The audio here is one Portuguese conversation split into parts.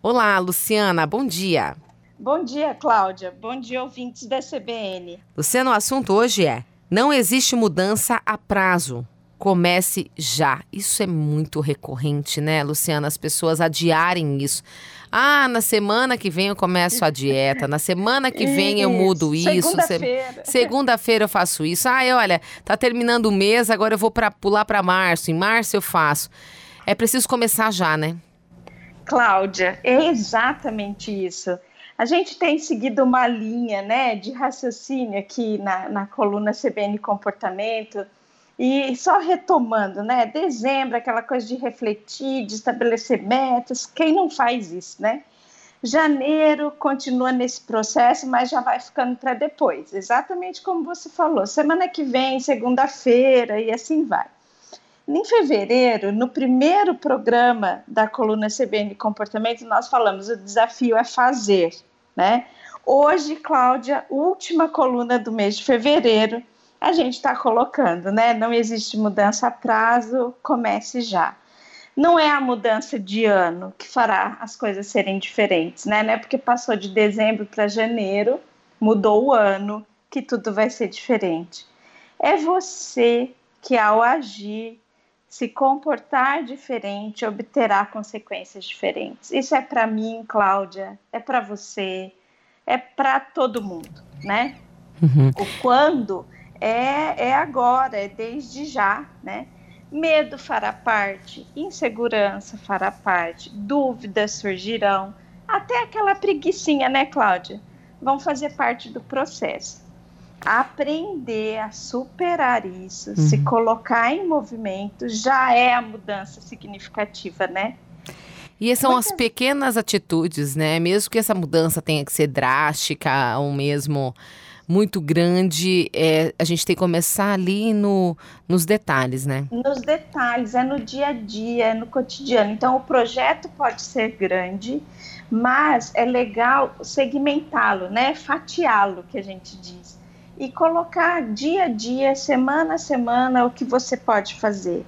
Olá, Luciana, bom dia. Bom dia, Cláudia. Bom dia, ouvintes da CBN. Luciana, o assunto hoje é: não existe mudança a prazo. Comece já. Isso é muito recorrente, né, Luciana? As pessoas adiarem isso. Ah, na semana que vem eu começo a dieta, na semana que vem eu mudo isso. Segunda-feira. Segunda-feira eu faço isso. Ah, olha, tá terminando o mês, agora eu vou para pular para março. Em março eu faço. É preciso começar já, né? Cláudia, é exatamente isso. A gente tem seguido uma linha né, de raciocínio aqui na, na coluna CBN Comportamento, e só retomando, né? Dezembro, aquela coisa de refletir, de estabelecer metas, quem não faz isso, né? Janeiro continua nesse processo, mas já vai ficando para depois, exatamente como você falou. Semana que vem, segunda-feira, e assim vai. Em fevereiro, no primeiro programa da coluna CBN Comportamento, nós falamos o desafio é fazer, né? Hoje, Cláudia, última coluna do mês de fevereiro, a gente está colocando, né? Não existe mudança a prazo, comece já. Não é a mudança de ano que fará as coisas serem diferentes, né? Não é porque passou de dezembro para janeiro, mudou o ano, que tudo vai ser diferente. É você que, ao agir, se comportar diferente obterá consequências diferentes. Isso é para mim, Cláudia, é para você, é para todo mundo, né? Uhum. O quando é, é agora, é desde já, né? Medo fará parte, insegurança fará parte, dúvidas surgirão, até aquela preguiçinha, né, Cláudia? Vão fazer parte do processo aprender a superar isso, uhum. se colocar em movimento, já é a mudança significativa, né? E são as pequenas atitudes, né? Mesmo que essa mudança tenha que ser drástica ou mesmo muito grande, é, a gente tem que começar ali no, nos detalhes, né? Nos detalhes, é no dia a dia, é no cotidiano. Então, o projeto pode ser grande, mas é legal segmentá-lo, né? Fatiá-lo, que a gente diz e colocar dia a dia, semana a semana, o que você pode fazer.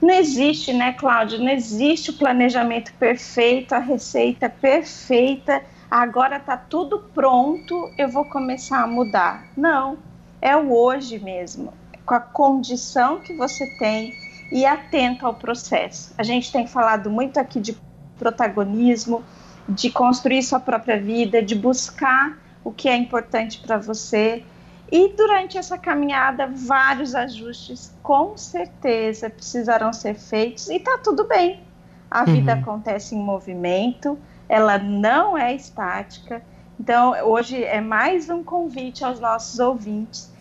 Não existe, né, Cláudia? Não existe o planejamento perfeito, a receita perfeita. Agora está tudo pronto, eu vou começar a mudar. Não, é o hoje mesmo, com a condição que você tem e atento ao processo. A gente tem falado muito aqui de protagonismo, de construir sua própria vida, de buscar o que é importante para você e durante essa caminhada, vários ajustes com certeza precisarão ser feitos e tá tudo bem. A uhum. vida acontece em movimento, ela não é estática. Então, hoje é mais um convite aos nossos ouvintes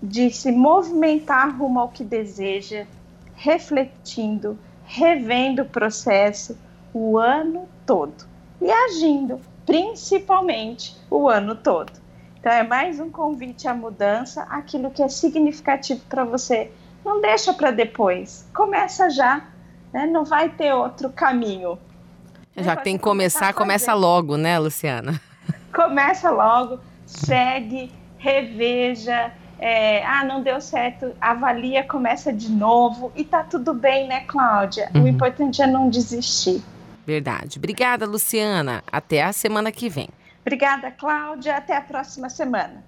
de se movimentar rumo ao que deseja, refletindo, revendo o processo o ano todo e agindo, principalmente o ano todo. Então é mais um convite à mudança, aquilo que é significativo para você. Não deixa para depois, começa já, né? não vai ter outro caminho. Já que tem que começar, começa logo, né, Luciana? Começa logo, segue, reveja. É, ah, não deu certo, avalia, começa de novo e tá tudo bem, né, Cláudia? Uhum. O importante é não desistir. Verdade. Obrigada, Luciana. Até a semana que vem. Obrigada, Cláudia. Até a próxima semana.